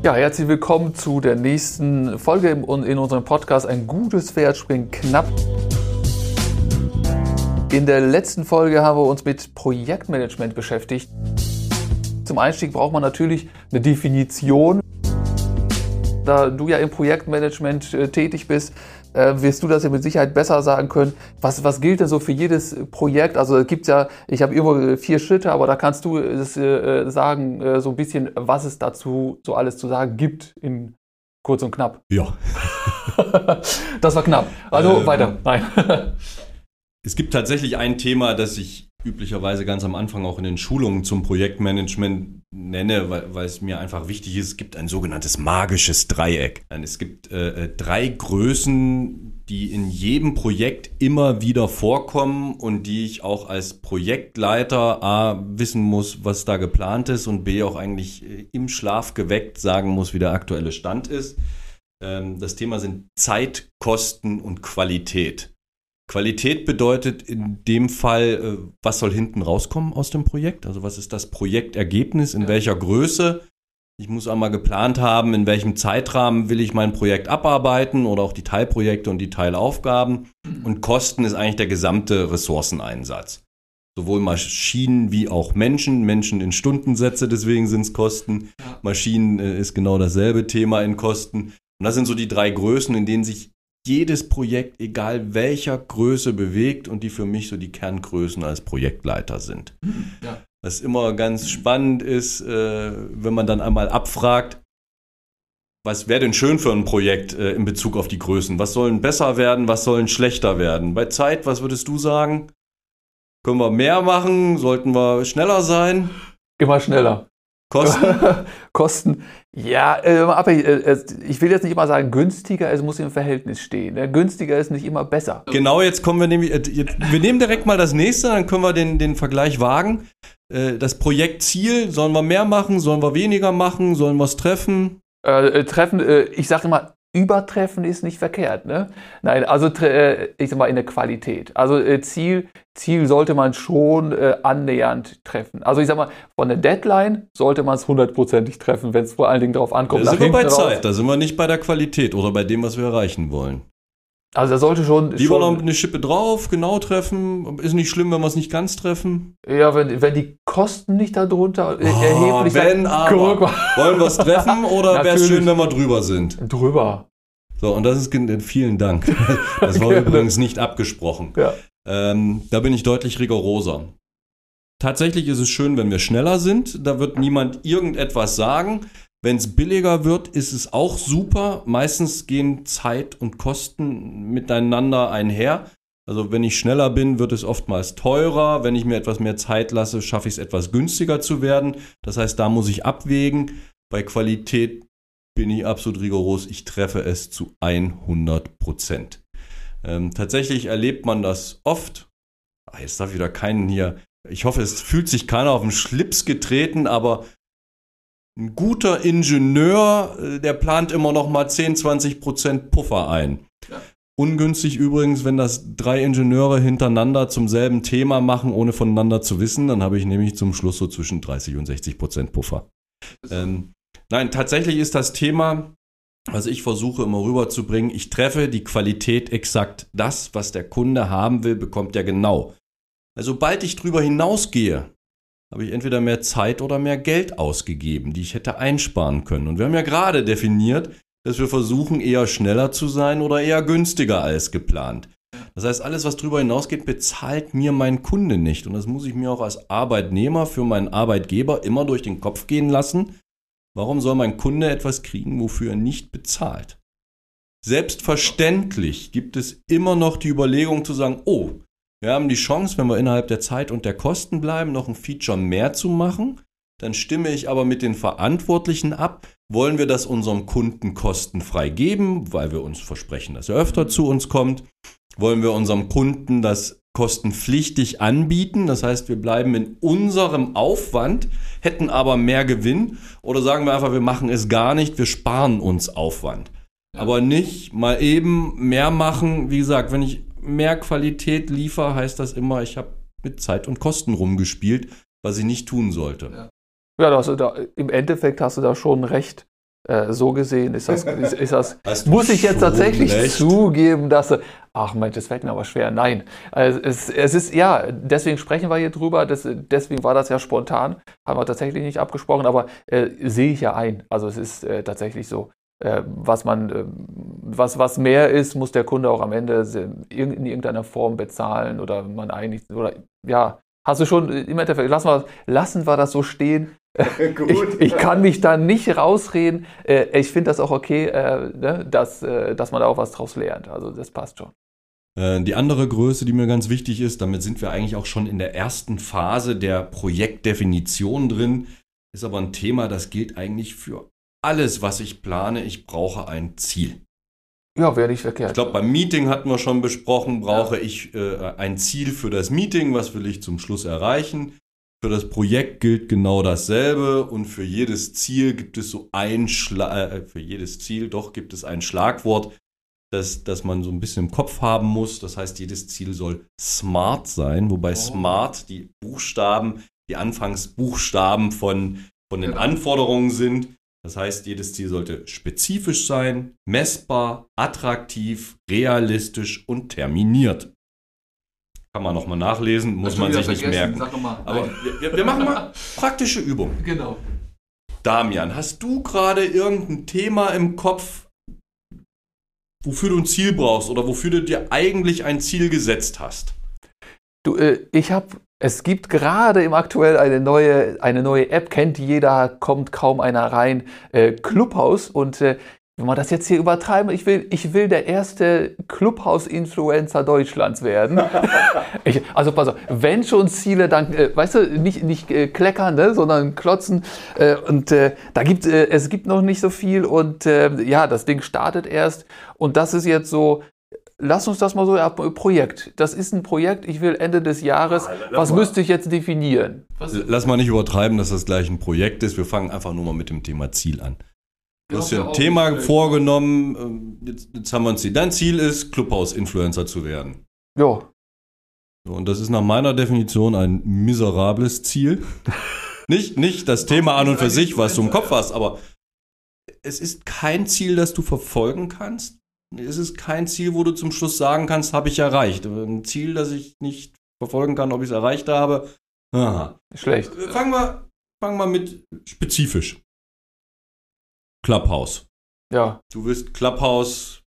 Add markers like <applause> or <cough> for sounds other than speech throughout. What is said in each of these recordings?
Ja, herzlich willkommen zu der nächsten Folge in unserem Podcast Ein gutes Pferd springt knapp. In der letzten Folge haben wir uns mit Projektmanagement beschäftigt. Zum Einstieg braucht man natürlich eine Definition. Da du ja im Projektmanagement äh, tätig bist, äh, wirst du das ja mit Sicherheit besser sagen können. Was, was gilt denn so für jedes Projekt? Also es gibt ja, ich habe immer vier Schritte, aber da kannst du es, äh, sagen, äh, so ein bisschen, was es dazu so alles zu sagen gibt in kurz und knapp. Ja. <laughs> das war knapp. Also ähm, weiter. Nein. <laughs> es gibt tatsächlich ein Thema, das ich üblicherweise ganz am Anfang auch in den Schulungen zum Projektmanagement nenne, weil, weil es mir einfach wichtig ist, es gibt ein sogenanntes magisches Dreieck. Es gibt äh, äh, drei Größen, die in jedem Projekt immer wieder vorkommen und die ich auch als Projektleiter A wissen muss, was da geplant ist und B auch eigentlich äh, im Schlaf geweckt sagen muss, wie der aktuelle Stand ist. Ähm, das Thema sind Zeit, Kosten und Qualität. Qualität bedeutet in dem Fall, äh, was soll hinten rauskommen aus dem Projekt? Also was ist das Projektergebnis, in ja. welcher Größe? Ich muss einmal geplant haben, in welchem Zeitrahmen will ich mein Projekt abarbeiten oder auch die Teilprojekte und die Teilaufgaben. Und Kosten ist eigentlich der gesamte Ressourceneinsatz. Sowohl Maschinen wie auch Menschen. Menschen in Stundensätze, deswegen sind es Kosten. Maschinen äh, ist genau dasselbe Thema in Kosten. Und das sind so die drei Größen, in denen sich jedes Projekt, egal welcher Größe, bewegt und die für mich so die Kerngrößen als Projektleiter sind. Ja. Was immer ganz spannend ist, äh, wenn man dann einmal abfragt, was wäre denn schön für ein Projekt äh, in Bezug auf die Größen? Was sollen besser werden, was sollen schlechter werden? Bei Zeit, was würdest du sagen? Können wir mehr machen? Sollten wir schneller sein? Immer schneller. Kosten? <laughs> Kosten, ja, äh, aber äh, ich will jetzt nicht immer sagen günstiger, es muss im Verhältnis stehen. Ne? Günstiger ist nicht immer besser. Genau, jetzt kommen wir nämlich, äh, jetzt, wir nehmen direkt mal das nächste, dann können wir den, den Vergleich wagen. Äh, das Projektziel, sollen wir mehr machen, sollen wir weniger machen, sollen wir es treffen? Äh, treffen, äh, ich sage immer, übertreffen ist nicht verkehrt. Ne? Nein, also äh, ich sag mal in der Qualität. Also äh, Ziel, Ziel sollte man schon äh, annähernd treffen. Also ich sag mal, von der Deadline sollte man es hundertprozentig treffen, wenn es vor allen Dingen darauf ankommt. Da sind wir bei raus. Zeit, da sind wir nicht bei der Qualität oder bei dem, was wir erreichen wollen. Also da sollte schon. Lieber schon, noch eine Schippe drauf, genau treffen. Ist nicht schlimm, wenn wir es nicht ganz treffen. Ja, wenn, wenn die Kosten nicht darunter oh, erheblich wenn, aber. Wollen wir es treffen oder wäre es schön, wenn wir drüber sind? Drüber. So, und das ist vielen Dank. <laughs> Das war übrigens nicht abgesprochen. Ja. Ähm, da bin ich deutlich rigoroser. Tatsächlich ist es schön, wenn wir schneller sind. Da wird niemand irgendetwas sagen. Wenn es billiger wird, ist es auch super. Meistens gehen Zeit und Kosten miteinander einher. Also wenn ich schneller bin, wird es oftmals teurer. Wenn ich mir etwas mehr Zeit lasse, schaffe ich es etwas günstiger zu werden. Das heißt, da muss ich abwägen. Bei Qualität bin ich absolut rigoros. Ich treffe es zu 100 Prozent. Ähm, tatsächlich erlebt man das oft. Ah, jetzt darf wieder keinen hier. Ich hoffe, es fühlt sich keiner auf den Schlips getreten, aber ein guter Ingenieur, äh, der plant immer noch mal 10, 20 Prozent Puffer ein. Ja. Ungünstig übrigens, wenn das drei Ingenieure hintereinander zum selben Thema machen, ohne voneinander zu wissen, dann habe ich nämlich zum Schluss so zwischen 30 und 60 Prozent Puffer. Ähm, nein, tatsächlich ist das Thema, was ich versuche immer rüberzubringen, ich treffe die Qualität exakt. Das, was der Kunde haben will, bekommt er genau. Also sobald ich drüber hinausgehe, habe ich entweder mehr Zeit oder mehr Geld ausgegeben, die ich hätte einsparen können. Und wir haben ja gerade definiert, dass wir versuchen, eher schneller zu sein oder eher günstiger als geplant. Das heißt, alles, was darüber hinausgeht, bezahlt mir mein Kunde nicht. Und das muss ich mir auch als Arbeitnehmer für meinen Arbeitgeber immer durch den Kopf gehen lassen. Warum soll mein Kunde etwas kriegen, wofür er nicht bezahlt? Selbstverständlich gibt es immer noch die Überlegung zu sagen, oh, wir haben die Chance, wenn wir innerhalb der Zeit und der Kosten bleiben, noch ein Feature mehr zu machen. Dann stimme ich aber mit den Verantwortlichen ab. Wollen wir das unserem Kunden kostenfrei geben, weil wir uns versprechen, dass er öfter zu uns kommt? Wollen wir unserem Kunden das kostenpflichtig anbieten? Das heißt, wir bleiben in unserem Aufwand, hätten aber mehr Gewinn. Oder sagen wir einfach, wir machen es gar nicht, wir sparen uns Aufwand. Aber nicht mal eben mehr machen. Wie gesagt, wenn ich mehr Qualität liefere, heißt das immer, ich habe mit Zeit und Kosten rumgespielt, was ich nicht tun sollte. Ja, ja da, im Endeffekt hast du da schon recht. äh, so gesehen ist das, ist, ist das <laughs> muss ich jetzt tatsächlich recht? zugeben, dass, ach Mensch, das fällt mir aber schwer. Nein, also es, es ist, ja, deswegen sprechen wir hier drüber, das, deswegen war das ja spontan, haben wir tatsächlich nicht abgesprochen, aber äh, sehe ich ja ein. Also es ist äh, tatsächlich so. Äh, was man, äh, was, was mehr ist, muss der Kunde auch am Ende in irgendeiner Form bezahlen oder man eigentlich, oder ja, hast du schon im Endeffekt, lassen wir, lassen wir das so stehen. <laughs> ich, ich, kann mich da nicht rausreden. Äh, ich finde das auch okay, ne, dass, dass man da auch was draus lernt. Also das passt schon. Die andere Größe, die mir ganz wichtig ist, damit sind wir eigentlich auch schon in der ersten Phase der Projektdefinition drin, ist aber ein Thema, das gilt eigentlich für alles, was ich plane, ich brauche ein Ziel. Ja, wäre nicht verkehrt. Ich glaube, beim Meeting hatten wir schon besprochen, brauche ja. ich äh, ein Ziel für das Meeting, was will ich zum Schluss erreichen. Für das Projekt gilt genau dasselbe und für jedes Ziel gibt es so ein Schla äh, für jedes Ziel doch gibt es ein Schlagwort, das, das man so ein bisschen im Kopf haben muss. Das heißt, jedes Ziel soll smart sein, wobei oh. smart die Buchstaben, die Anfangsbuchstaben von, von den genau. Anforderungen sind. Das heißt, jedes Ziel sollte spezifisch sein, messbar, attraktiv, realistisch und terminiert. Kann man nochmal nachlesen, muss man sich nicht merken. Aber wir, wir, machen mal praktische Übungen. Genau. Damian, hast du gerade irgendein Thema im Kopf, wofür du ein Ziel brauchst oder wofür du dir eigentlich ein Ziel gesetzt hast? Du, äh, ich habe es gibt gerade im aktuell eine neue, eine neue App, kennt jeder, kommt kaum einer rein, äh, Clubhouse. Und äh, wenn man das jetzt hier übertreiben, ich will, ich will der erste Clubhouse-Influencer Deutschlands werden. <laughs> ich, also pass auf, wenn schon Ziele, dann, äh, weißt du, nicht, nicht äh, kleckern, ne, sondern klotzen. Äh, und äh, da gibt äh, es gibt noch nicht so viel und ja, das Ding startet erst. Und das ist jetzt so Lass uns das mal so, ja, Projekt. Das ist ein Projekt, ich will Ende des Jahres, ja, was müsste ich jetzt definieren? Was? Lass mal nicht übertreiben, dass das gleich ein Projekt ist. Wir fangen einfach nur mal mit dem Thema Ziel an. Du hast dir ein Thema vorgenommen, ähm, jetzt, jetzt, haben wir uns Ziel. Dein Ziel ist, Clubhouse-Influencer zu werden. Ja. und das ist nach meiner Definition ein miserables Ziel. <laughs> nicht, nicht das Thema an und für sich, was du im Kopf hast, aber es ist kein Ziel, das du verfolgen kannst ist es kein Ziel, wo du zum Schluss sagen kannst, habe ich erreicht. Ein Ziel, das ich nicht verfolgen kann, ob ich es erreicht habe. Aha. Schlecht. Äh, fangen wir, fangen wir mit spezifisch. Clubhouse. Ja. Du willst Clubhouse.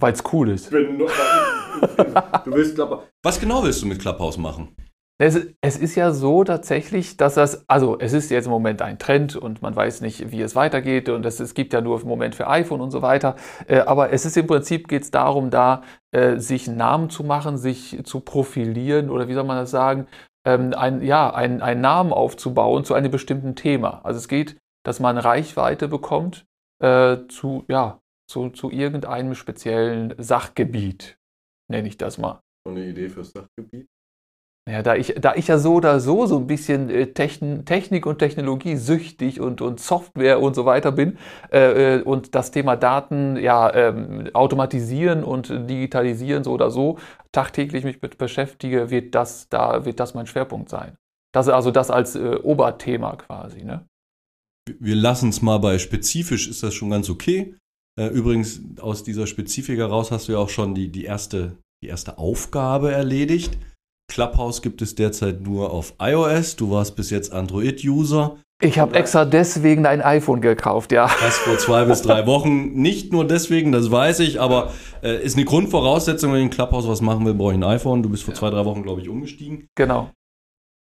Weil es cool ist. <laughs> du willst Clubhouse. Was genau willst du mit Clubhouse machen? Es, es, ist ja so tatsächlich, dass das, also es ist jetzt im Moment ein Trend und man weiß nicht, wie es weitergeht und es, es gibt ja nur im Moment für iPhone und so weiter. Äh, aber es ist im Prinzip geht es darum, da äh, sich einen Namen zu machen, sich zu profilieren oder wie soll man das sagen, ähm, ein, ja, einen, einen Namen aufzubauen zu einem bestimmten Thema. Also es geht, dass man Reichweite bekommt äh, zu, ja, zu, zu irgendeinem speziellen Sachgebiet, nenne ich das mal. Eine Idee fürs Sachgebiet? Ja, da ich, da ich ja so oder so so ein bisschen äh, Techn Technik und Technologie süchtig und, und Software und so weiter bin äh, äh, und das Thema Daten ja ähm, automatisieren und digitalisieren so oder so tagtäglich mich mit beschäftige, wird das da wird das mein Schwerpunkt sein. Das also das als äh, Oberthema quasi. Ne? Wir lassen es mal bei spezifisch ist das schon ganz okay. Äh, übrigens aus dieser Spezifik heraus hast du ja auch schon die, die erste die erste Aufgabe erledigt. Clubhouse gibt es derzeit nur auf iOS. Du warst bis jetzt Android-User. Ich habe extra deswegen ein iPhone gekauft, ja. Das vor zwei bis drei <laughs> Wochen. Nicht nur deswegen, das weiß ich, aber äh, ist eine Grundvoraussetzung, wenn ich in Clubhouse was machen will, brauche ich ein iPhone. Du bist vor ja. zwei, drei Wochen, glaube ich, umgestiegen. Genau.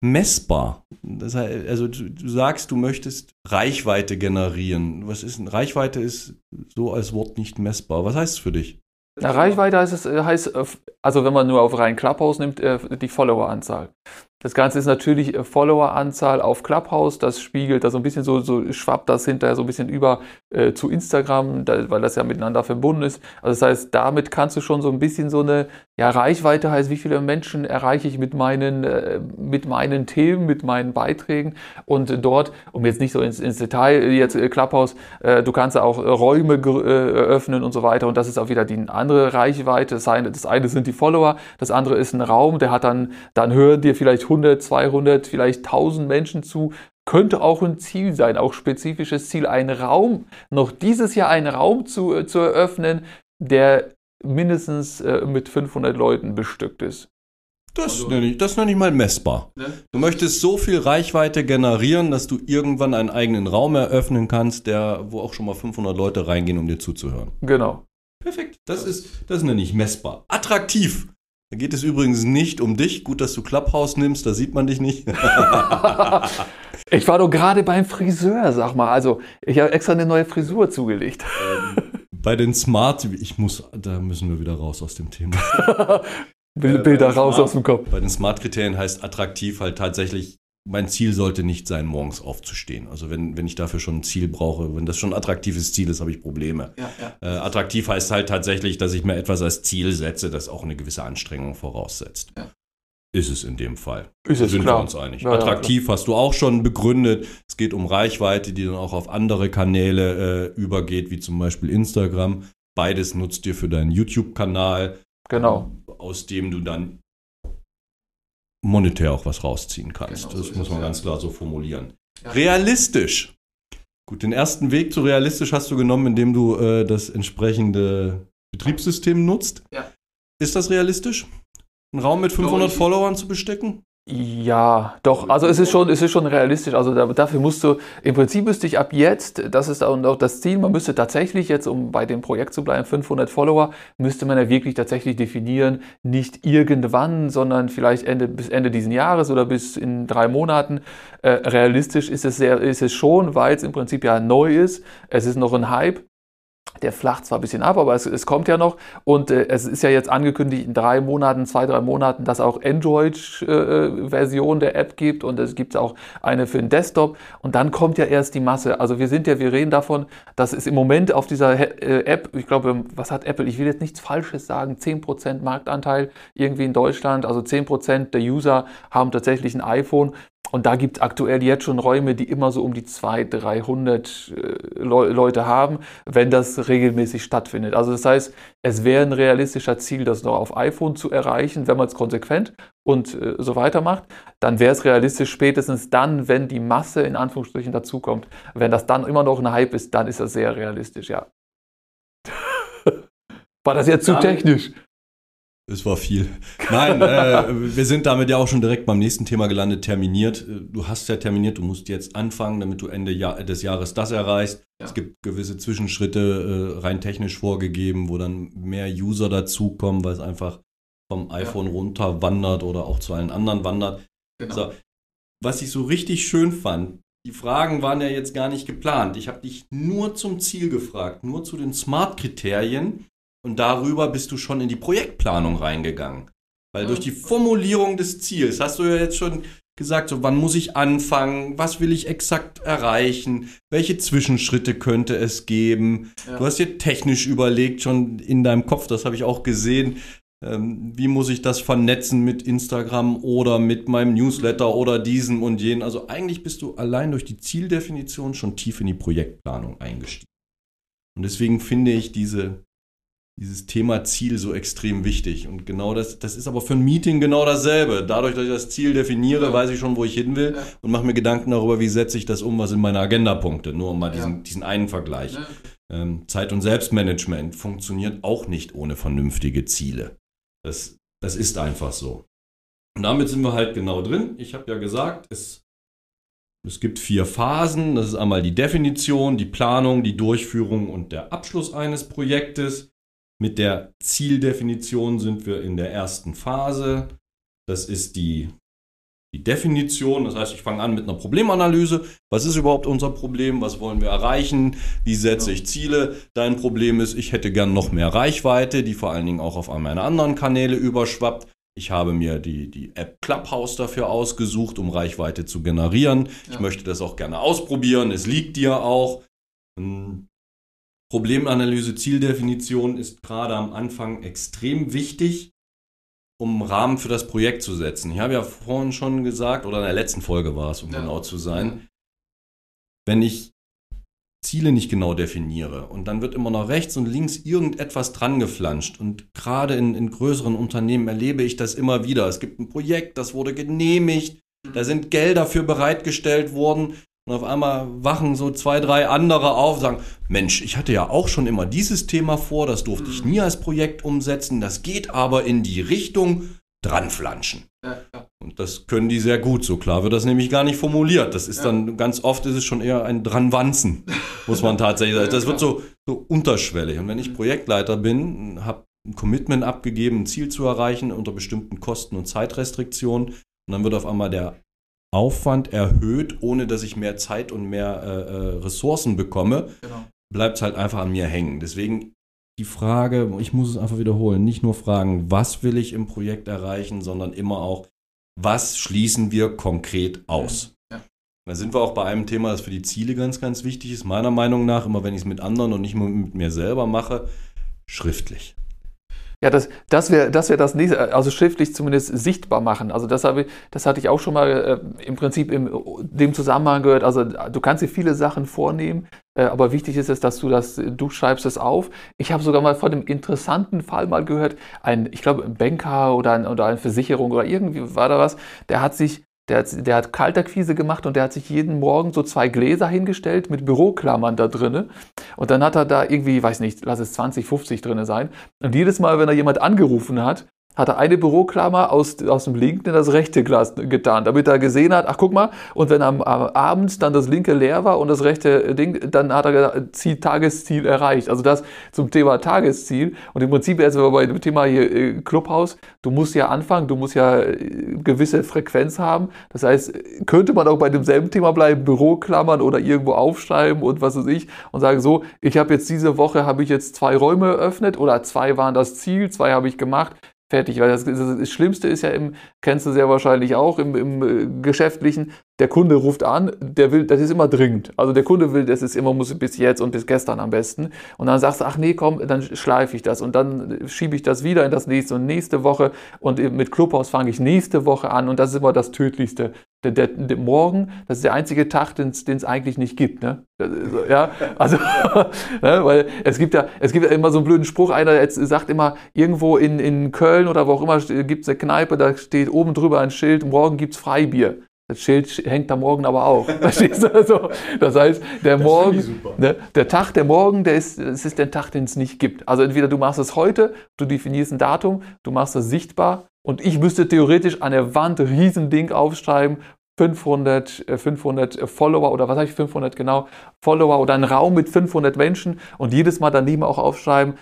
Messbar. Das heißt, also du, du, sagst, du möchtest Reichweite generieren. Was ist Reichweite ist so als Wort nicht messbar. Was heißt es für dich? Na, Reichweite heißt, es, heißt, äh, also wenn man nur auf rein Clubhouse nimmt, äh, die Followeranzahl. Das Ganze ist natürlich äh, Followeranzahl auf Clubhouse. Das spiegelt da so ein bisschen so, so schwappt das hinterher so ein bisschen über äh, zu Instagram, da, weil das ja miteinander verbunden ist. Also das heißt, damit kannst du schon so ein bisschen so eine ja, Reichweite heißt, wie viele Menschen erreiche ich mit meinen, äh, mit meinen Themen, mit meinen Beiträgen. Und dort, um jetzt nicht so ins, ins Detail, jetzt äh, Clubhouse, äh, du kannst auch Räume öffnen und so weiter. Und das ist auch wieder die andere Reichweite. Das eine, das eine sind die Follower, das andere ist ein Raum, der hat dann, dann hören dir vielleicht 100, 200, vielleicht 1000 Menschen zu. Könnte auch ein Ziel sein, auch spezifisches Ziel, einen Raum, noch dieses Jahr einen Raum zu, äh, zu eröffnen, der mindestens äh, mit 500 Leuten bestückt ist. Das, also, nenne ich, das nenne ich mal messbar. Ne? Du möchtest so viel Reichweite generieren, dass du irgendwann einen eigenen Raum eröffnen kannst, der, wo auch schon mal 500 Leute reingehen, um dir zuzuhören. Genau. Perfekt. Das ist, das nenne ich messbar. Attraktiv. Da geht es übrigens nicht um dich. Gut, dass du Clubhouse nimmst, da sieht man dich nicht. <laughs> <laughs> ich war doch gerade beim Friseur, sag mal. Also, ich habe extra eine neue Frisur zugelegt. Ähm, bei den Smart, ich muss, da müssen wir wieder raus aus dem Thema. <laughs> Bilder äh, raus Smart, aus dem Kopf. Bei den Smart-Kriterien heißt attraktiv halt tatsächlich, mein Ziel sollte nicht sein, morgens aufzustehen. Also wenn, wenn ich dafür schon ein Ziel brauche, wenn das schon ein attraktives Ziel ist, habe ich Probleme. Ja, ja. Äh, attraktiv heißt halt tatsächlich, dass ich mir etwas als Ziel setze, das auch eine gewisse Anstrengung voraussetzt. Ja. Ist es in dem Fall. Ist es, sind klar. wir uns einig. Ja, Attraktiv ja, hast du auch schon begründet. Es geht um Reichweite, die dann auch auf andere Kanäle äh, übergeht, wie zum Beispiel Instagram. Beides nutzt dir für deinen YouTube-Kanal. Genau. Aus dem du dann monetär auch was rausziehen kannst. Genau, das so muss man ganz klar so formulieren. Realistisch. Gut, den ersten Weg zu realistisch hast du genommen, indem du äh, das entsprechende Betriebssystem nutzt. Ja. Ist das realistisch? Einen Raum mit 500 ich, Followern zu bestecken? Ja, doch. Also es ist schon, es ist schon realistisch. Also dafür musst du, im Prinzip müsste ich ab jetzt, das ist auch das Ziel, man müsste tatsächlich jetzt, um bei dem Projekt zu bleiben, 500 Follower, müsste man ja wirklich tatsächlich definieren, nicht irgendwann, sondern vielleicht Ende, bis Ende diesen Jahres oder bis in drei Monaten. Äh, realistisch ist es sehr, ist es schon, weil es im Prinzip ja neu ist. Es ist noch ein Hype. Der flacht zwar ein bisschen ab, aber es, es kommt ja noch. Und äh, es ist ja jetzt angekündigt in drei Monaten, zwei, drei Monaten, dass auch Android-Version äh, der App gibt und es gibt auch eine für den Desktop. Und dann kommt ja erst die Masse. Also wir sind ja, wir reden davon, dass es im Moment auf dieser äh, App, ich glaube, was hat Apple? Ich will jetzt nichts Falsches sagen, 10% Marktanteil irgendwie in Deutschland. Also 10% der User haben tatsächlich ein iPhone. Und da gibt es aktuell jetzt schon Räume, die immer so um die 200, 300 äh, Leute haben, wenn das regelmäßig stattfindet. Also das heißt, es wäre ein realistischer Ziel, das noch auf iPhone zu erreichen, wenn man es konsequent und äh, so weiter macht. Dann wäre es realistisch spätestens dann, wenn die Masse in Anführungsstrichen dazukommt. Wenn das dann immer noch ein Hype ist, dann ist das sehr realistisch, ja. <laughs> War das jetzt zu technisch? Es war viel. Nein, äh, wir sind damit ja auch schon direkt beim nächsten Thema gelandet, terminiert. Du hast ja terminiert, du musst jetzt anfangen, damit du Ende Jahr, des Jahres das erreichst. Ja. Es gibt gewisse Zwischenschritte äh, rein technisch vorgegeben, wo dann mehr User dazukommen, weil es einfach vom iPhone ja. runter wandert oder auch zu allen anderen wandert. Genau. So. Was ich so richtig schön fand, die Fragen waren ja jetzt gar nicht geplant. Ich habe dich nur zum Ziel gefragt, nur zu den Smart-Kriterien und darüber bist du schon in die Projektplanung reingegangen. Weil durch die Formulierung des Ziels hast du ja jetzt schon gesagt, so wann muss ich anfangen, was will ich exakt erreichen, welche Zwischenschritte könnte es geben. Ja. Du hast dir technisch überlegt, schon in deinem Kopf, das habe ich auch gesehen, ähm, wie muss ich das vernetzen mit Instagram oder mit meinem Newsletter oder diesem und jenen. Also eigentlich bist du allein durch die Zieldefinition schon tief in die Projektplanung eingestiegen. Und deswegen finde ich diese dieses Thema Ziel so extrem wichtig. Und genau das, das ist aber für ein Meeting genau dasselbe. Dadurch, dass ich das Ziel definiere, ja. weiß ich schon, wo ich hin will ja. und mache mir Gedanken darüber, wie setze ich das um, was in meine Agenda-Punkte. Nur um mal diesen, ja. diesen einen Vergleich. Ähm, Zeit- und Selbstmanagement funktioniert auch nicht ohne vernünftige Ziele. Das, das ist einfach so. Und damit sind wir halt genau drin. Ich habe ja gesagt, es, es gibt vier Phasen. Das ist einmal die Definition, die Planung, die Durchführung und der Abschluss eines Projektes. Mit der Zieldefinition sind wir in der ersten Phase. Das ist die, die Definition. Das heißt, ich fange an mit einer Problemanalyse. Was ist überhaupt unser Problem? Was wollen wir erreichen? Wie setze ich Ziele? Dein Problem ist, ich hätte gern noch mehr Reichweite, die vor allen Dingen auch auf meine anderen Kanäle überschwappt. Ich habe mir die, die App Clubhouse dafür ausgesucht, um Reichweite zu generieren. Ja. Ich möchte das auch gerne ausprobieren. Es liegt dir auch. Hm. Problemanalyse, Zieldefinition ist gerade am Anfang extrem wichtig, um Rahmen für das Projekt zu setzen. Ich habe ja vorhin schon gesagt, oder in der letzten Folge war es, um ja. genau zu sein, wenn ich Ziele nicht genau definiere und dann wird immer noch rechts und links irgendetwas dran geflanscht und gerade in, in größeren Unternehmen erlebe ich das immer wieder. Es gibt ein Projekt, das wurde genehmigt, Da sind Gelder für bereitgestellt worden. Und auf einmal wachen so zwei, drei andere auf, sagen, Mensch, ich hatte ja auch schon immer dieses Thema vor, das durfte ich nie als Projekt umsetzen, das geht aber in die Richtung dranflanschen. Ja, ja. Und das können die sehr gut. So klar wird das nämlich gar nicht formuliert. Das ist ja. dann, ganz oft ist es schon eher ein dranwanzen, muss man tatsächlich sagen. <laughs> Das wird so, so unterschwellig. Und wenn ich mhm. Projektleiter bin, habe ein Commitment abgegeben, ein Ziel zu erreichen unter bestimmten Kosten- und Zeitrestriktionen, und dann wird auf einmal der Aufwand erhöht, ohne dass ich mehr Zeit und mehr äh, äh Ressourcen bekomme, genau. bleibt es halt einfach an mir hängen. Deswegen die Frage, ich muss es einfach wiederholen, nicht nur fragen, was will ich im Projekt erreichen, sondern immer auch, was schließen wir konkret aus. Ja. Da sind wir auch bei einem Thema, das für die Ziele ganz, ganz wichtig ist, meiner Meinung nach, immer wenn ich es mit anderen und nicht mit mir selber mache, schriftlich. Ja, das, das wäre das, wär das nächste, also schriftlich zumindest sichtbar machen. Also das, habe, das hatte ich auch schon mal äh, im Prinzip in dem Zusammenhang gehört. Also du kannst dir viele Sachen vornehmen, äh, aber wichtig ist es, dass du das, du schreibst es auf. Ich habe sogar mal von einem interessanten Fall mal gehört, ein, ich glaube, ein Banker oder, ein, oder eine Versicherung oder irgendwie war da was, der hat sich der hat, der hat Kaltakquise gemacht und der hat sich jeden Morgen so zwei Gläser hingestellt mit Büroklammern da drinne. Und dann hat er da irgendwie, weiß nicht, lass es 20, 50 drinne sein. Und jedes Mal, wenn er jemand angerufen hat, hat er eine Büroklammer aus, aus dem linken in das rechte Glas getan, damit er gesehen hat, ach guck mal, und wenn am, am Abend dann das linke leer war und das rechte Ding, dann hat er Ziel, Tagesziel erreicht. Also das zum Thema Tagesziel. Und im Prinzip jetzt bei dem Thema hier äh, Clubhaus, du musst ja anfangen, du musst ja äh, gewisse Frequenz haben. Das heißt, könnte man auch bei demselben Thema bleiben, Büroklammern oder irgendwo aufschreiben und was weiß ich und sagen so, ich habe jetzt diese Woche, habe ich jetzt zwei Räume eröffnet oder zwei waren das Ziel, zwei habe ich gemacht fertig. Weil das, das, Schlimmste ist ja im, kennst du sehr wahrscheinlich auch, im, im äh, Geschäftlichen, der Kunde ruft an, der will, das ist immer dringend. Also der Kunde will, das ist immer, muss bis jetzt und bis gestern am besten. Und dann sagst du, ach nee, komm, dann schleife ich das und dann schiebe ich das wieder in das nächste und nächste Woche und mit Clubhaus fange ich nächste Woche an und das ist immer das Tödlichste. Der, der, der Morgen, das ist der einzige Tag, den es eigentlich nicht gibt. Ne? Ja, also, <laughs> ne, weil es gibt ja, es gibt ja immer so einen blöden Spruch, einer sagt immer, irgendwo in, in Köln oder wo auch immer gibt es eine Kneipe, da steht oben drüber ein Schild, morgen gibt es Freibier. Das Schild hängt da morgen aber auch. <laughs> Verstehst du? Also, das heißt, der das Morgen, ne, der Tag, der Morgen, der ist, es ist der Tag, den es nicht gibt. Also entweder du machst es heute, du definierst ein Datum, du machst es sichtbar und ich müsste theoretisch an der Wand ein Riesending aufschreiben, 500, 500 äh, Follower oder was habe ich 500 genau Follower oder einen Raum mit 500 Menschen und jedes Mal daneben auch aufschreiben, äh,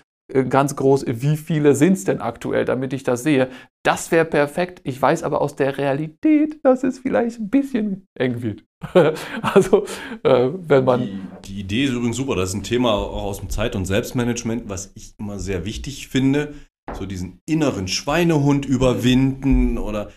ganz groß, wie viele sind es denn aktuell, damit ich das sehe. Das wäre perfekt. Ich weiß aber aus der Realität, dass es vielleicht ein bisschen eng wird. <laughs> also, äh, wenn man. Die, die, Idee ist übrigens super. Das ist ein Thema auch aus dem Zeit- und Selbstmanagement, was ich immer sehr wichtig finde. So diesen inneren Schweinehund überwinden oder.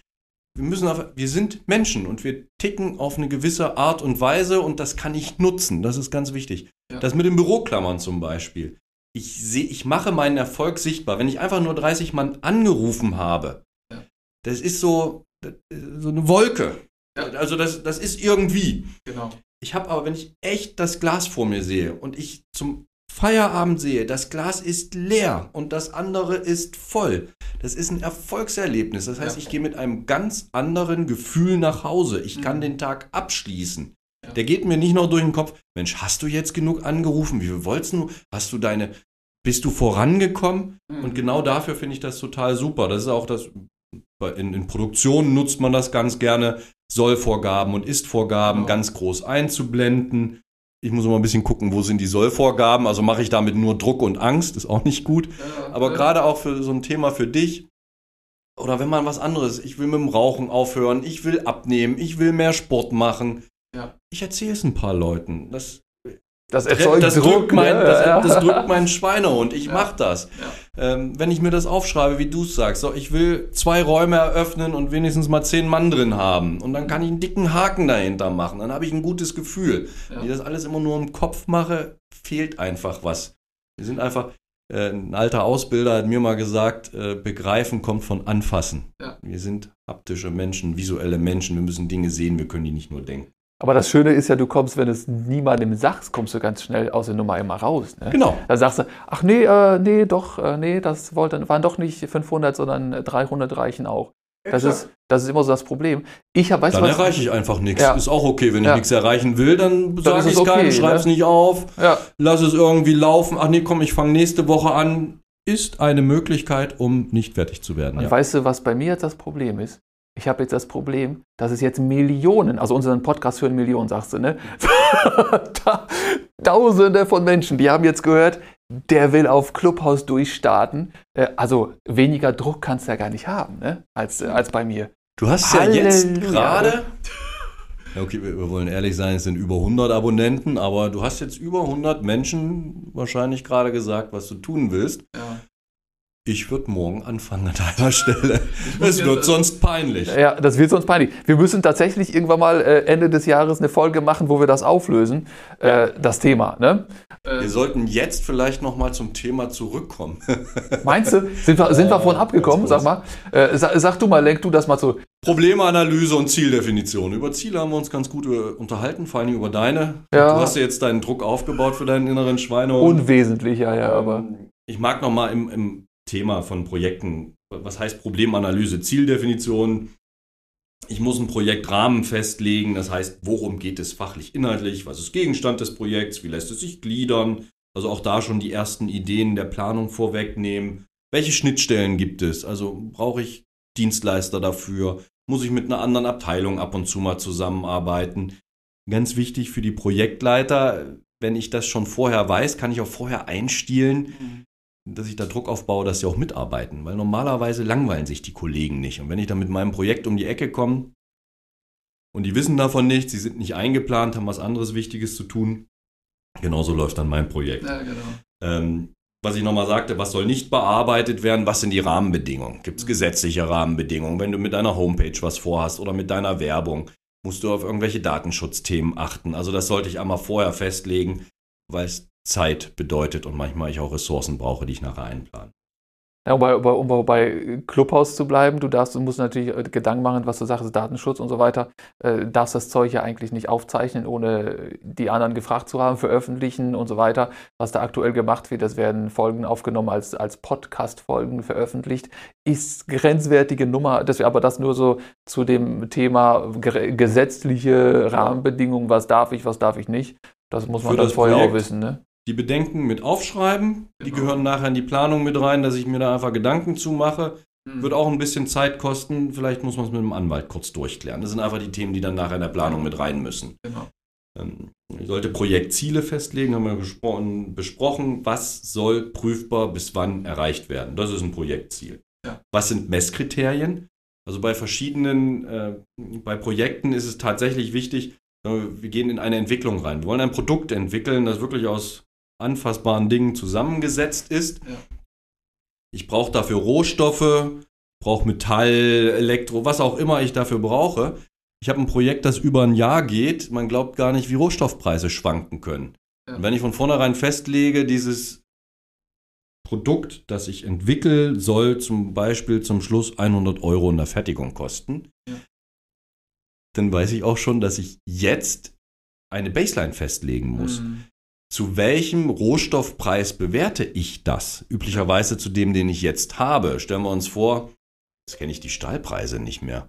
Wir müssen auf, wir sind Menschen und wir ticken auf eine gewisse Art und Weise und das kann ich nutzen. Das ist ganz wichtig. Ja. Das mit den Büroklammern zum Beispiel ich sehe, ich mache meinen Erfolg sichtbar. Wenn ich einfach nur 30 Mann angerufen habe, ja. das ist so, so eine Wolke. Ja. Also das, das ist irgendwie. Genau. Ich habe aber, wenn ich echt das Glas vor mir sehe und ich zum Feierabend sehe, das Glas ist leer und das andere ist voll. Das ist ein Erfolgserlebnis. Das heißt, ja. ich gehe mit einem ganz anderen Gefühl nach Hause. Ich mhm. kann den Tag abschließen. Der geht mir nicht noch durch den Kopf, Mensch, hast du jetzt genug angerufen? Wie viel wolltest du? Hast du deine, bist du vorangekommen? Mhm. Und genau dafür finde ich das total super. Das ist auch das, in, in Produktionen nutzt man das ganz gerne, Sollvorgaben und Istvorgaben genau. ganz groß einzublenden. Ich muss immer ein bisschen gucken, wo sind die Sollvorgaben. Also mache ich damit nur Druck und Angst, ist auch nicht gut. Ja, Aber ja. gerade auch für so ein Thema für dich, oder wenn man was anderes, ich will mit dem Rauchen aufhören, ich will abnehmen, ich will mehr Sport machen, ja. Ich erzähle es ein paar Leuten. Das, das erzeugt das Druck. Drückt mein, ja, das, ja. das, drückt meinen Schweinehund. Ich ja. mache das. Ähm, wenn ich mir das aufschreibe, wie du es sagst, so, ich will zwei Räume eröffnen und wenigstens mal zehn Mann drin haben. Und dann kann ich einen dicken Haken dahinter machen. Dann habe ich ein gutes Gefühl. Wenn ich das alles immer nur im Kopf mache, fehlt einfach was. Wir sind einfach, äh, ein alter Ausbilder hat mir mal gesagt, äh, begreifen kommt von anfassen. Wir sind haptische Menschen, visuelle Menschen. Wir müssen Dinge sehen, wir können die nicht nur denken. Aber das Schöne ist ja, du kommst, wenn es niemandem sagst, kommst du ganz schnell aus der Nummer immer raus. Ne? Genau. Dann sagst du, ach nee, äh, nee, doch, äh, nee, das wollten, waren doch nicht 500, sondern 300 reichen auch. Das ist, das ist immer so das Problem. Ich hab, weißt dann was, erreiche ich einfach nichts. Ja. Ist auch okay. Wenn ich nichts erreichen will, dann, dann sage ich es okay, keinem, schreibe es ne? nicht auf, ja. lass es irgendwie laufen. Ach nee, komm, ich fange nächste Woche an. Ist eine Möglichkeit, um nicht fertig zu werden. Und weißt du, was bei mir jetzt das Problem ist? Ich habe jetzt das Problem, dass es jetzt Millionen, also unseren Podcast hören Millionen, sagst du, ne? <laughs> Tausende von Menschen, die haben jetzt gehört, der will auf Clubhouse durchstarten. Äh, also weniger Druck kannst du ja gar nicht haben, ne? als, äh, als bei mir. Du hast Halleluja. ja jetzt gerade. Okay, wir wollen ehrlich sein, es sind über 100 Abonnenten, aber du hast jetzt über 100 Menschen wahrscheinlich gerade gesagt, was du tun willst. Ja. Ich würde morgen anfangen an deiner Stelle. Es wird sonst peinlich. Ja, das wird sonst peinlich. Wir müssen tatsächlich irgendwann mal äh, Ende des Jahres eine Folge machen, wo wir das auflösen, äh, das Thema. Ne? Wir sollten jetzt vielleicht noch mal zum Thema zurückkommen. <laughs> Meinst du? Sind wir, sind wir von abgekommen? Sag mal. Äh, sag, sag, du mal, lenk du das mal zu. Problemanalyse und Zieldefinition. Über Ziele haben wir uns ganz gut unterhalten, vor allem über deine. Ja. Du hast ja jetzt deinen Druck aufgebaut für deinen inneren Schweinehund. Unwesentlich, ja, ja, aber. Ähm, ich mag noch mal im, im Thema von Projekten. Was heißt Problemanalyse? Zieldefinition. Ich muss ein Projektrahmen festlegen, das heißt, worum geht es fachlich, inhaltlich, was ist Gegenstand des Projekts, wie lässt es sich gliedern, also auch da schon die ersten Ideen der Planung vorwegnehmen. Welche Schnittstellen gibt es? Also brauche ich Dienstleister dafür? Muss ich mit einer anderen Abteilung ab und zu mal zusammenarbeiten? Ganz wichtig für die Projektleiter, wenn ich das schon vorher weiß, kann ich auch vorher einstielen, mhm dass ich da Druck aufbaue, dass sie auch mitarbeiten. Weil normalerweise langweilen sich die Kollegen nicht. Und wenn ich dann mit meinem Projekt um die Ecke komme und die wissen davon nichts, sie sind nicht eingeplant, haben was anderes Wichtiges zu tun, genauso läuft dann mein Projekt. Ja, genau. Ähm, was ich nochmal sagte, was soll nicht bearbeitet werden, was sind die Rahmenbedingungen? Gibt es mhm. gesetzliche Rahmenbedingungen? Wenn du mit deiner Homepage was vorhast oder mit deiner Werbung, musst du auf irgendwelche Datenschutzthemen achten. Also das sollte ich einmal vorher festlegen, weil es Zeit bedeutet und manchmal ich auch Ressourcen brauche, die ich nachher einplane. Ja, um bei, um bei Clubhouse zu bleiben, du darfst, du musst natürlich äh, Gedanken machen, was du sagst, Datenschutz und so weiter. Äh, darfst das Zeug ja eigentlich nicht aufzeichnen, ohne die anderen gefragt zu haben, veröffentlichen und so weiter. Was da aktuell gemacht wird, das werden Folgen aufgenommen als, als Podcast-Folgen veröffentlicht. Ist grenzwertige Nummer, das aber das nur so zu dem Thema gesetzliche Rahmenbedingungen, was darf ich, was darf ich nicht. Das muss man dann vorher Projekt. auch wissen, ne? Die Bedenken mit aufschreiben. Die genau. gehören nachher in die Planung mit rein, dass ich mir da einfach Gedanken zu mache. Mhm. Wird auch ein bisschen Zeit kosten. Vielleicht muss man es mit dem Anwalt kurz durchklären. Das sind einfach die Themen, die dann nachher in der Planung mit rein müssen. Genau. Ähm, ich sollte Projektziele festlegen, haben wir besprochen, besprochen, was soll prüfbar bis wann erreicht werden. Das ist ein Projektziel. Ja. Was sind Messkriterien? Also bei verschiedenen, äh, bei Projekten ist es tatsächlich wichtig, äh, wir gehen in eine Entwicklung rein. Wir wollen ein Produkt entwickeln, das wirklich aus anfassbaren Dingen zusammengesetzt ist. Ja. Ich brauche dafür Rohstoffe, brauche Metall, Elektro, was auch immer ich dafür brauche. Ich habe ein Projekt, das über ein Jahr geht. Man glaubt gar nicht, wie Rohstoffpreise schwanken können. Ja. Und wenn ich von vornherein festlege, dieses Produkt, das ich entwickle, soll zum Beispiel zum Schluss 100 Euro in der Fertigung kosten, ja. dann weiß ich auch schon, dass ich jetzt eine Baseline festlegen muss. Mhm zu welchem Rohstoffpreis bewerte ich das? Üblicherweise zu dem, den ich jetzt habe. Stellen wir uns vor, jetzt kenne ich die Stahlpreise nicht mehr.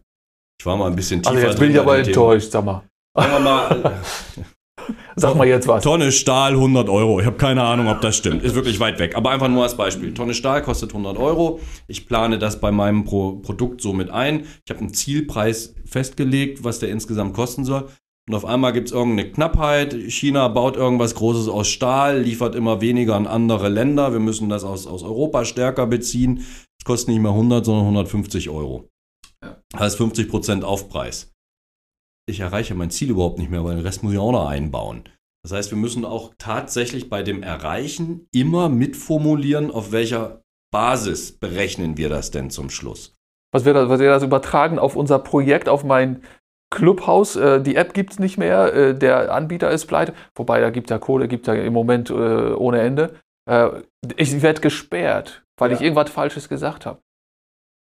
Ich war mal ein bisschen tiefer. Also jetzt bin ich aber enttäuscht, sag mal. Mal. <laughs> Sag mal jetzt was. Tonne Stahl 100 Euro. Ich habe keine Ahnung, ob das stimmt. Ist wirklich weit weg. Aber einfach nur als Beispiel. Tonne Stahl kostet 100 Euro. Ich plane das bei meinem Pro Produkt so mit ein. Ich habe einen Zielpreis festgelegt, was der insgesamt kosten soll. Und auf einmal gibt es irgendeine Knappheit. China baut irgendwas Großes aus Stahl, liefert immer weniger an andere Länder. Wir müssen das aus, aus Europa stärker beziehen. Es kostet nicht mehr 100, sondern 150 Euro. Ja. Heißt 50 Prozent Aufpreis. Ich erreiche mein Ziel überhaupt nicht mehr, weil den Rest muss ich auch noch einbauen. Das heißt, wir müssen auch tatsächlich bei dem Erreichen immer mitformulieren, auf welcher Basis berechnen wir das denn zum Schluss. Was wir, das, was wir das übertragen auf unser Projekt, auf mein Clubhouse, äh, die App gibt es nicht mehr, äh, der Anbieter ist pleite, wobei da gibt ja Kohle, gibt ja im Moment äh, ohne Ende. Äh, ich werde gesperrt, weil ja. ich irgendwas Falsches gesagt habe.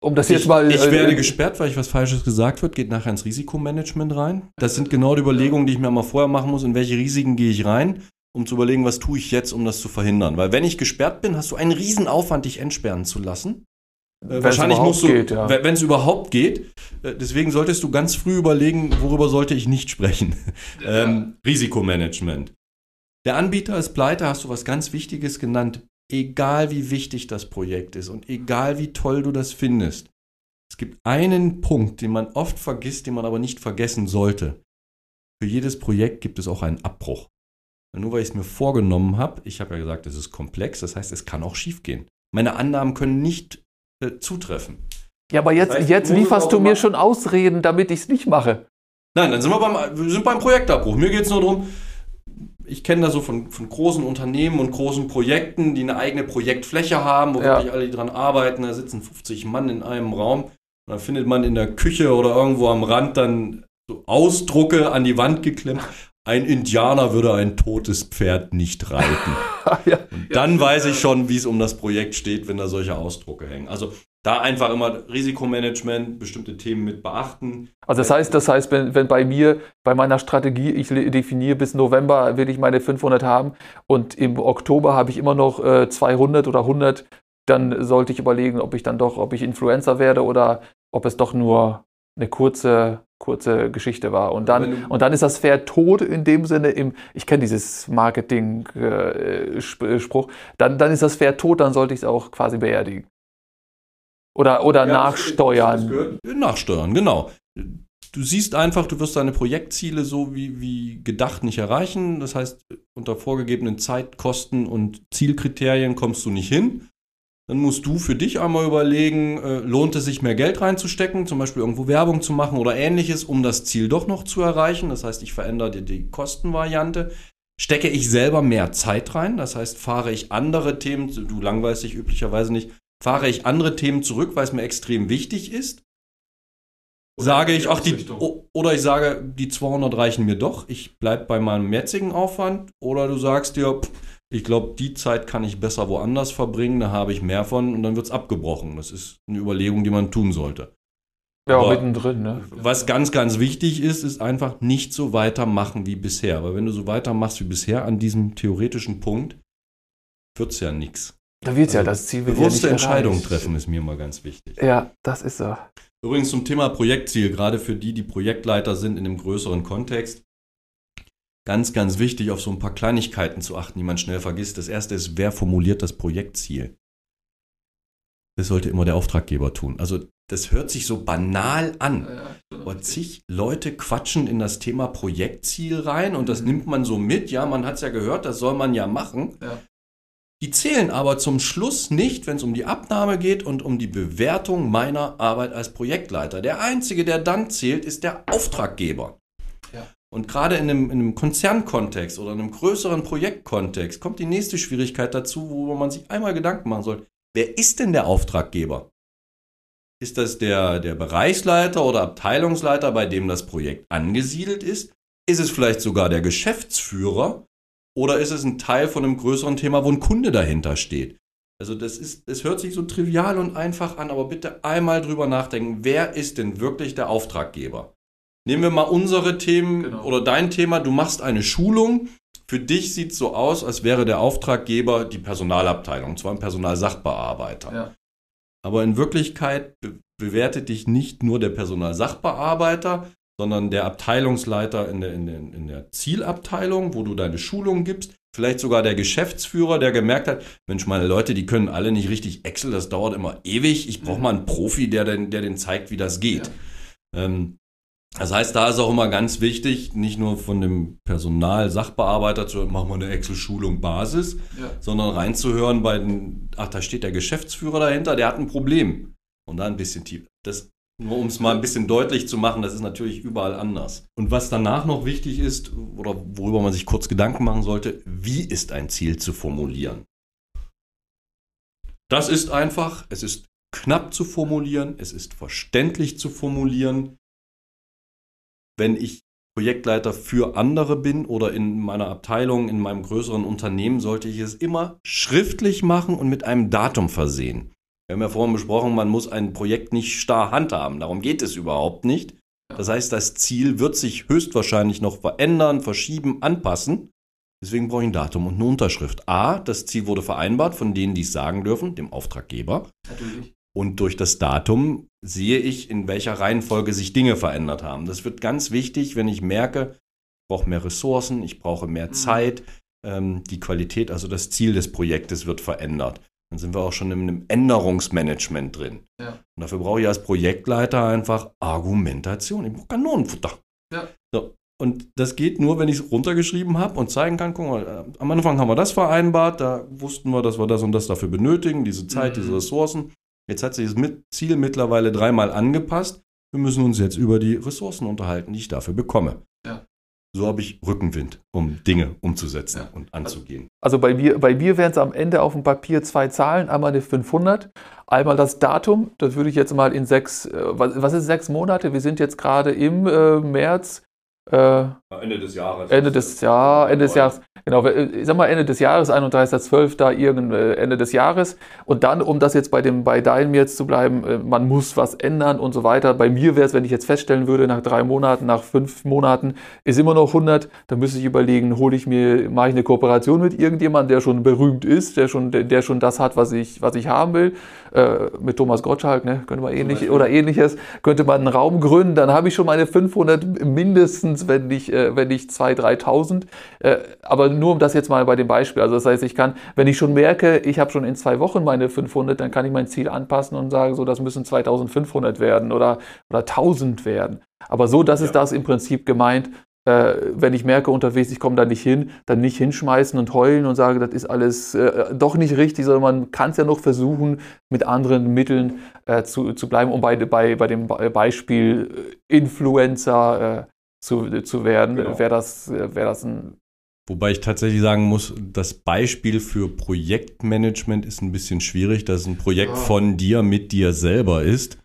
Um das ich, jetzt mal. Ich äh, werde gesperrt, weil ich was Falsches gesagt wird, geht nachher ins Risikomanagement rein. Das sind genau die Überlegungen, die ich mir mal vorher machen muss, in welche Risiken gehe ich rein, um zu überlegen, was tue ich jetzt, um das zu verhindern. Weil wenn ich gesperrt bin, hast du einen Riesenaufwand, dich entsperren zu lassen. Äh, wahrscheinlich musst du, ja. wenn es überhaupt geht. Äh, deswegen solltest du ganz früh überlegen, worüber sollte ich nicht sprechen. <laughs> Ja. ähm, Risikomanagement. Der Anbieter ist pleite, hast du was ganz Wichtiges genannt. Egal wie wichtig das Projekt ist und egal wie toll du das findest. Es gibt einen Punkt, den man oft vergisst, den man aber nicht vergessen sollte. Für jedes Projekt gibt es auch einen Abbruch. Nur weil ich es mir vorgenommen habe, ich habe ja gesagt, es ist komplex, das heißt, es kann auch schiefgehen. Meine Annahmen können nicht äh, zutreffen. Ja, aber jetzt, das heißt, jetzt lieferst du mir schon Ausreden, damit ich es nicht mache. Nein, dann sind wir beim, wir sind beim Projektabbruch. Mir geht es nur darum, ich kenne das so von, von großen Unternehmen und großen Projekten, die eine eigene Projektfläche haben, wo ja. wirklich alle dran arbeiten. Da sitzen 50 Mann in einem Raum. Und dann findet man in der Küche oder irgendwo am Rand dann so Ausdrucke an die Wand geklemmt. Ein Indianer würde ein totes Pferd nicht reiten. <laughs> ja, und dann ja, weiß ich schon, wie es um das Projekt steht, wenn da solche Ausdrucke hängen. Also da einfach immer Risikomanagement, bestimmte Themen mit beachten. Also das heißt, das heißt, wenn, wenn bei mir, bei meiner Strategie, ich definiere bis November will ich meine 500 haben und im Oktober habe ich immer noch äh, 200 oder 100, dann sollte ich überlegen, ob ich dann doch, ob ich Influencer werde oder ob es doch nur eine kurze, kurze Geschichte war. Und dann, und dann ist das Pferd tot in dem Sinne, im, ich kenne dieses Marketing-Spruch, äh, dann, dann ist das Pferd tot, dann sollte ich es auch quasi beerdigen. Oder, oder ja, nachsteuern. Das nachsteuern, genau. Du siehst einfach, du wirst deine Projektziele so wie, wie gedacht nicht erreichen. Das heißt, unter vorgegebenen Zeit, Kosten und Zielkriterien kommst du nicht hin. Dann musst du für dich einmal überlegen, äh, lohnt es sich mehr Geld reinzustecken, zum Beispiel irgendwo Werbung zu machen oder ähnliches, um das Ziel doch noch zu erreichen. Das heißt, ich verändere die, die Kostenvariante. Stecke ich selber mehr Zeit rein, das heißt, fahre ich andere Themen, du langweilst dich üblicherweise nicht, fahre ich andere Themen zurück, weil es mir extrem wichtig ist. Oder sage ich, ach, die, oder ich sage, die 200 reichen mir doch, ich bleibe bei meinem jetzigen Aufwand. Oder du sagst dir, pff, ich glaube, die Zeit kann ich besser woanders verbringen, da habe ich mehr von und dann wird es abgebrochen. Das ist eine Überlegung, die man tun sollte. Ja, auch mittendrin, ne? Was ganz, ganz wichtig ist, ist einfach nicht so weitermachen wie bisher. Weil wenn du so weitermachst wie bisher an diesem theoretischen Punkt, wird es ja nichts. Da wird es also, ja, das Ziel wird Bewusste ja Entscheidungen treffen ist mir immer ganz wichtig. Ja, das ist so. Übrigens zum Thema Projektziel, gerade für die, die Projektleiter sind in einem größeren Kontext ganz, ganz wichtig, auf so ein paar Kleinigkeiten zu achten, die man schnell vergisst. Das erste ist, wer formuliert das Projektziel? Das sollte immer der Auftraggeber tun. Also das hört sich so banal an. Aber zig Leute quatschen in das Thema Projektziel rein und das mhm. nimmt man so mit. Ja, man hat es ja gehört, das soll man ja machen. Ja. Die zählen aber zum Schluss nicht, wenn es um die Abnahme geht und um die Bewertung meiner Arbeit als Projektleiter. Der Einzige, der dann zählt, ist der Auftraggeber. Und gerade in einem, in einem Konzernkontext oder in einem größeren Projektkontext kommt die nächste Schwierigkeit dazu, wo man sich einmal Gedanken machen soll. Wer ist denn der Auftraggeber? Ist das der, der Bereichsleiter oder Abteilungsleiter, bei dem das Projekt angesiedelt ist? Ist es vielleicht sogar der Geschäftsführer? Oder ist es ein Teil von einem größeren Thema, wo ein Kunde dahinter steht? Also das ist, es hört sich so trivial und einfach an, aber bitte einmal drüber nachdenken, wer ist denn wirklich der Auftraggeber? Nehmen wir mal unsere Themen genau. oder dein Thema. Du machst eine Schulung. Für dich sieht es so aus, als wäre der Auftraggeber die Personalabteilung, zwar ein Personalsachbearbeiter. Ja. Aber in Wirklichkeit be bewertet dich nicht nur der Personalsachbearbeiter, sondern der Abteilungsleiter in der, in, der, in der Zielabteilung, wo du deine Schulung gibst. Vielleicht sogar der Geschäftsführer, der gemerkt hat, Mensch, meine Leute, die können alle nicht richtig Excel, das dauert immer ewig. Ich brauche mal einen Profi, der den, der den zeigt, wie das geht. Ja. Ähm, das heißt, da ist auch immer ganz wichtig, nicht nur von dem Personal Sachbearbeiter zu machen wir eine Excel-Schulung Basis, ja. sondern reinzuhören bei den, ach, da steht der Geschäftsführer dahinter, der hat ein Problem. Und da ein bisschen tief. Das, nur um es mal ein bisschen deutlich zu machen, das ist natürlich überall anders. Und was danach noch wichtig ist, oder worüber man sich kurz Gedanken machen sollte, wie ist ein Ziel zu formulieren? Das ist einfach, es ist knapp zu formulieren, es ist verständlich zu formulieren, wenn ich Projektleiter für andere bin oder in meiner Abteilung, in meinem größeren Unternehmen, sollte ich es immer schriftlich machen und mit einem Datum versehen. Wir haben ja vorhin besprochen, man muss ein Projekt nicht starr handhaben. Darum geht es überhaupt nicht. Das heißt, das Ziel wird sich höchstwahrscheinlich noch verändern, verschieben, anpassen. Deswegen brauche ich ein Datum und eine Unterschrift. A, das Ziel wurde vereinbart von denen, die es sagen dürfen, dem Auftraggeber. Natürlich. Und durch das Datum sehe ich, in welcher Reihenfolge sich Dinge verändert haben. Das wird ganz wichtig, wenn ich merke, ich brauche mehr Ressourcen, ich brauche mehr mhm. Zeit, ähm, die Qualität, also das Ziel des Projektes wird verändert. Dann sind wir auch schon in einem Änderungsmanagement drin. Ja. Und dafür brauche ich als Projektleiter einfach Argumentation. Ich brauche Kanonenfutter. Ja. So. Und das geht nur, wenn ich es runtergeschrieben habe und zeigen kann, guck mal, äh, am Anfang haben wir das vereinbart, da wussten wir, dass wir das und das dafür benötigen, diese Zeit, mhm. diese Ressourcen. Jetzt hat sich das Ziel mittlerweile dreimal angepasst. Wir müssen uns jetzt über die Ressourcen unterhalten, die ich dafür bekomme. Ja. So habe ich Rückenwind, um Dinge umzusetzen ja. und anzugehen. Also bei mir, bei mir wären es am Ende auf dem Papier zwei Zahlen. Einmal eine 500, einmal das Datum. Das würde ich jetzt mal in sechs, äh, was, was ist sechs Monate? Wir sind jetzt gerade im äh, März. Äh, Ende des Jahres. Ende des, ja, Ende des Jahres. Genau, ich sag mal Ende des Jahres, 31.12. irgend äh, Ende des Jahres. Und dann, um das jetzt bei dem bei deinem jetzt zu bleiben, äh, man muss was ändern und so weiter. Bei mir wäre es, wenn ich jetzt feststellen würde, nach drei Monaten, nach fünf Monaten ist immer noch 100, dann müsste ich überlegen, hole ich mir, mache ich eine Kooperation mit irgendjemandem, der schon berühmt ist, der schon, der schon das hat, was ich, was ich haben will. Äh, mit Thomas Gottschalk, ne, könnte man ähnlich oder ähnliches, könnte man einen Raum gründen, dann habe ich schon meine 500 mindestens, wenn nicht, äh, wenn nicht 2.000, 3.000. Äh, aber nur um das jetzt mal bei dem Beispiel. Also das heißt, ich kann, wenn ich schon merke, ich habe schon in zwei Wochen meine 500, dann kann ich mein Ziel anpassen und sagen, so, das müssen 2500 werden oder, oder 1000 werden. Aber so, das ja. ist das im Prinzip gemeint. Äh, wenn ich merke unterwegs, ich komme da nicht hin, dann nicht hinschmeißen und heulen und sage, das ist alles äh, doch nicht richtig, sondern man kann es ja noch versuchen, mit anderen Mitteln äh, zu, zu bleiben, um bei, bei, bei dem Beispiel äh, Influencer äh, zu, zu werden, genau. wäre das, wär das ein Wobei ich tatsächlich sagen muss, das Beispiel für Projektmanagement ist ein bisschen schwierig, dass ein Projekt von dir mit dir selber ist.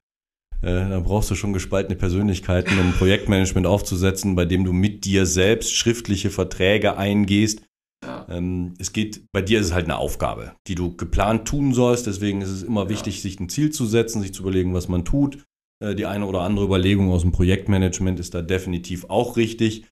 Äh, da brauchst du schon gespaltene Persönlichkeiten, um Projektmanagement aufzusetzen, bei dem du mit dir selbst schriftliche Verträge eingehst. Ja. Ähm, es geht, bei dir ist es halt eine Aufgabe, die du geplant tun sollst. Deswegen ist es immer ja. wichtig, sich ein Ziel zu setzen, sich zu überlegen, was man tut. Äh, die eine oder andere Überlegung aus dem Projektmanagement ist da definitiv auch richtig.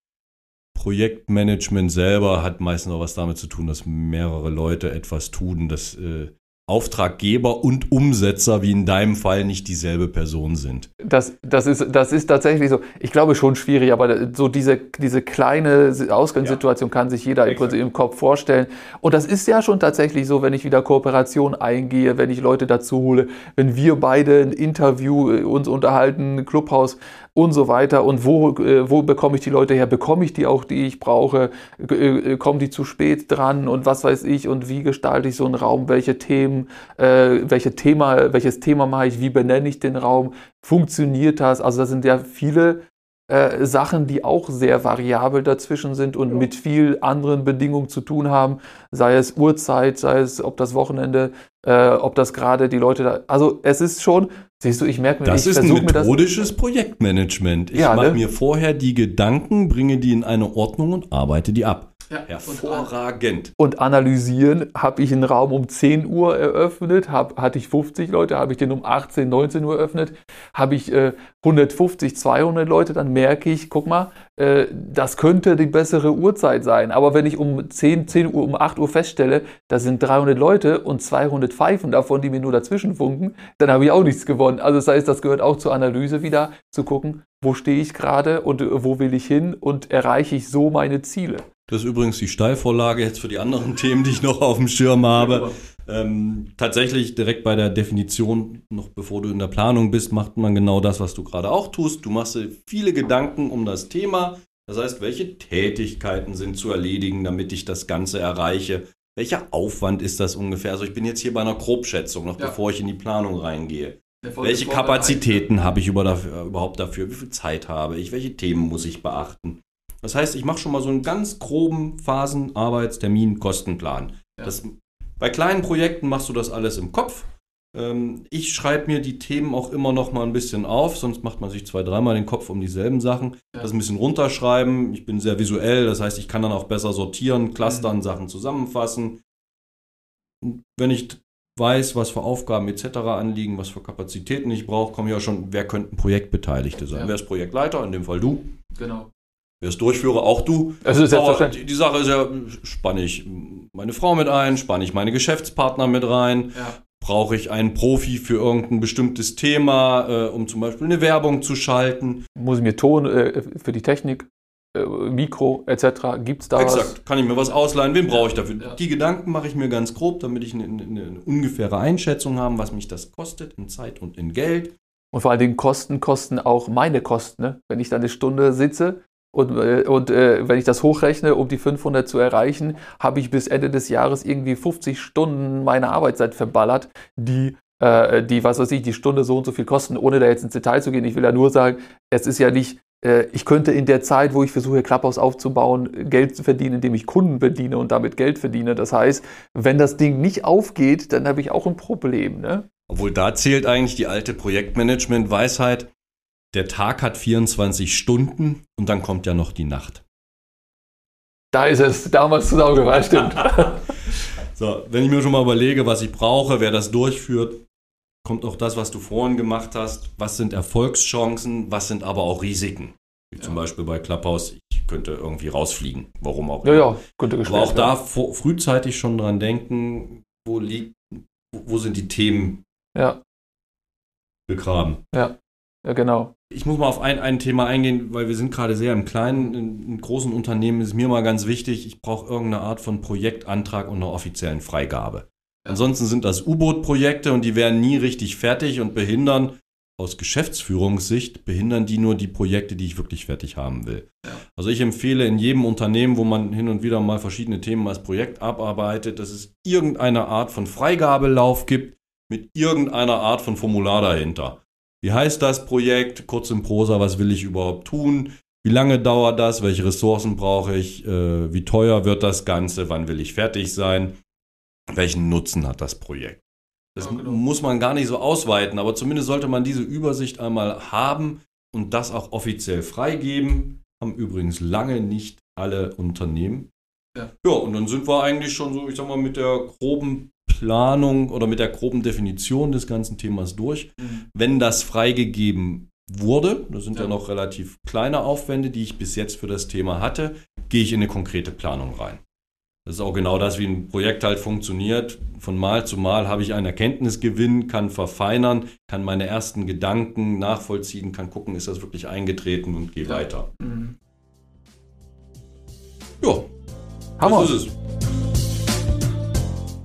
Projektmanagement selber hat meistens auch was damit zu tun, dass mehrere Leute etwas tun, das äh, Auftraggeber und Umsetzer, wie in deinem Fall, nicht dieselbe Person sind. Das, das, ist, das ist tatsächlich so. Ich glaube schon schwierig, aber so diese, diese kleine Ausgangssituation ja. kann sich jeder im, im Kopf vorstellen. Und das ist ja schon tatsächlich so, wenn ich wieder Kooperation eingehe, wenn ich Leute dazu hole, wenn wir beide ein Interview äh, uns unterhalten, Clubhaus und so weiter. Und wo, äh, wo bekomme ich die Leute her? Bekomme ich die auch, die ich brauche? Äh, kommen die zu spät dran? Und was weiß ich? Und wie gestalte ich so einen Raum? Welche Themen, äh, welche Thema, welches Thema mache ich? Wie benenne ich den Raum? Funktioniert das? Also das sind ja viele äh, Sachen, die auch sehr variabel dazwischen sind und mit viel anderen Bedingungen zu tun haben, sei es Uhrzeit, sei es ob das Wochenende, äh, ob das gerade die Leute da. Also es ist schon, siehst du, ich merke mir, das ich ist ein methodisches Projektmanagement. Ich ja, mache ne? mir vorher die Gedanken, bringe die in eine Ordnung und arbeite die ab. Ja, Hervorragend. Und, analysieren, habe ich einen Raum um 10 Uhr eröffnet, hab, hatte ich 50 Leute, habe ich den um 18, 19 Uhr eröffnet, habe ich äh, 150, 200 Leute, dann merke ich, guck mal, äh, das könnte die bessere Uhrzeit sein. Aber wenn ich um 10, 10 Uhr, um 8 Uhr feststelle, da sind 300 Leute und 200 Pfeifen davon, die mir nur dazwischen funken, dann habe ich auch nichts gewonnen. Also das heißt, das gehört auch zur Analyse wieder, zu gucken, wo stehe ich gerade und äh, wo will ich hin und erreiche ich so meine Ziele. Das ist übrigens die Steilvorlage jetzt für die anderen <laughs> Themen, die ich noch auf dem Schirm habe. Ähm, tatsächlich direkt bei der Definition, noch bevor du in der Planung bist, macht man genau das, was du gerade auch tust. Du machst dir viele Gedanken um das Thema. Das heißt, welche Tätigkeiten sind zu erledigen, damit ich das Ganze erreiche? Welcher Aufwand ist das ungefähr? Also ich bin jetzt hier bei einer Grobschätzung, noch ja. bevor ich in die Planung reingehe. Welche Kapazitäten habe ich überhaupt dafür? Wie viel Zeit habe ich? Welche Themen muss ich beachten? Das heißt, ich mache schon mal so einen ganz groben Phasen, Arbeitstermin, Kostenplan. Ja. Das, bei kleinen Projekten machst du das alles im Kopf. Ähm, ich schreibe mir die Themen auch immer noch mal ein bisschen auf, sonst macht man sich zwei, dreimal den Kopf um dieselben Sachen. Ja. Das ein bisschen runterschreiben. Ich bin sehr visuell, das heißt, ich kann dann auch besser sortieren, clustern, mhm. Sachen zusammenfassen. Und wenn ich weiß, was für Aufgaben etc. anliegen, was für Kapazitäten ich brauche, komme ich ja schon, wer könnten Projektbeteiligte sein? Ja. Wer ist Projektleiter? In dem Fall du. Genau. Wer es durchführe, auch du. Das ist selbstverständlich. Die, die Sache ist ja, spanne ich meine Frau mit ein, spanne ich meine Geschäftspartner mit rein, ja. Brauche ich einen Profi für irgendein bestimmtes Thema, äh, um zum Beispiel eine Werbung zu schalten? Muss ich mir Ton äh, für die Technik, äh, Mikro etc. Gibt es da Exakt. Was? Kann ich mir was ausleihen? Wen brauche ich dafür? Ja. Die Gedanken mache ich mir ganz grob, damit ich eine, eine, eine ungefähre Einschätzung habe, was mich das kostet in Zeit und in Geld. Und vor allen Dingen Kosten kosten auch meine Kosten. Ne? Wenn ich dann eine Stunde sitze und, äh, und äh, wenn ich das hochrechne, um die 500 zu erreichen, habe ich bis Ende des Jahres irgendwie 50 Stunden meiner Arbeitszeit verballert, die, äh, die, was weiß ich, die Stunde so und so viel kosten, ohne da jetzt ins Detail zu gehen. Ich will ja nur sagen, es ist ja nicht, äh, ich könnte in der Zeit, wo ich versuche, Clubhouse aufzubauen, Geld zu verdienen, indem ich Kunden bediene und damit Geld verdiene. Das heißt, wenn das Ding nicht aufgeht, dann habe ich auch ein Problem. Ne? Obwohl da zählt eigentlich die alte Projektmanagement-Weisheit, der Tag hat 24 Stunden und dann kommt ja noch die Nacht. Da ist es, damals zusammengefasst, stimmt. <laughs> so, wenn ich mir schon mal überlege, was ich brauche, wer das durchführt, kommt auch das, was du vorhin gemacht hast. Was sind Erfolgschancen, was sind aber auch Risiken? Wie ja. zum Beispiel bei Clubhouse, ich könnte irgendwie rausfliegen, warum auch immer. Ja, ja, könnte Aber auch da frühzeitig schon dran denken, wo liegt, wo sind die Themen ja. begraben. Ja. Ja, genau. Ich muss mal auf ein, ein Thema eingehen, weil wir sind gerade sehr im Kleinen. In, in großen Unternehmen ist mir mal ganz wichtig, ich brauche irgendeine Art von Projektantrag und einer offiziellen Freigabe. Ansonsten sind das U-Boot-Projekte und die werden nie richtig fertig und behindern, aus Geschäftsführungssicht, behindern die nur die Projekte, die ich wirklich fertig haben will. Also ich empfehle in jedem Unternehmen, wo man hin und wieder mal verschiedene Themen als Projekt abarbeitet, dass es irgendeine Art von Freigabelauf gibt, mit irgendeiner Art von Formular dahinter. Wie heißt das Projekt? Kurz in Prosa, was will ich überhaupt tun? Wie lange dauert das? Welche Ressourcen brauche ich? Äh, wie teuer wird das Ganze? Wann will ich fertig sein? Welchen Nutzen hat das Projekt? Das ja, genau. muss man gar nicht so ausweiten, aber zumindest sollte man diese Übersicht einmal haben und das auch offiziell freigeben. Haben übrigens lange nicht alle Unternehmen. Ja. ja, und dann sind wir eigentlich schon so, ich sag mal, mit der groben Planung oder mit der groben Definition des ganzen Themas durch. Mhm. Wenn das freigegeben wurde, das sind ja. ja noch relativ kleine Aufwände, die ich bis jetzt für das Thema hatte, gehe ich in eine konkrete Planung rein. Das ist auch genau das, wie ein Projekt halt funktioniert. Von Mal zu Mal habe ich einen Erkenntnisgewinn, kann verfeinern, kann meine ersten Gedanken nachvollziehen, kann gucken, ist das wirklich eingetreten und gehe ja. weiter. Mhm. Ja, Hammer. das ist es.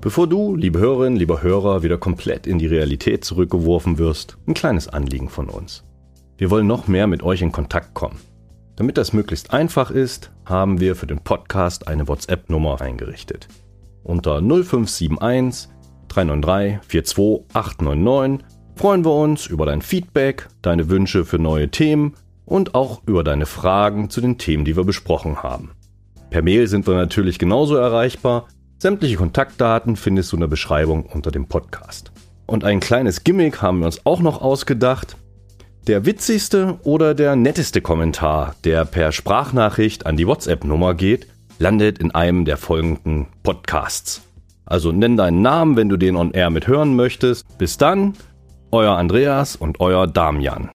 Bevor du, liebe Hörerinnen, lieber Hörer, wieder komplett in die Realität zurückgeworfen wirst, ein kleines Anliegen von uns. Wir wollen noch mehr mit euch in Kontakt kommen. Damit das möglichst einfach ist, haben wir für den Podcast eine WhatsApp-Nummer eingerichtet. Unter 0571 393 42899 freuen wir uns über dein Feedback, deine Wünsche für neue Themen und auch über deine Fragen zu den Themen, die wir besprochen haben. Per Mail sind wir natürlich genauso erreichbar Sämtliche Kontaktdaten findest du in der Beschreibung unter dem Podcast. Und ein kleines Gimmick haben wir uns auch noch ausgedacht. Der witzigste oder der netteste Kommentar, der per Sprachnachricht an die WhatsApp-Nummer geht, landet in einem der folgenden Podcasts. Also nenn deinen Namen, wenn du den on air mithören möchtest. Bis dann, euer Andreas und euer Damian.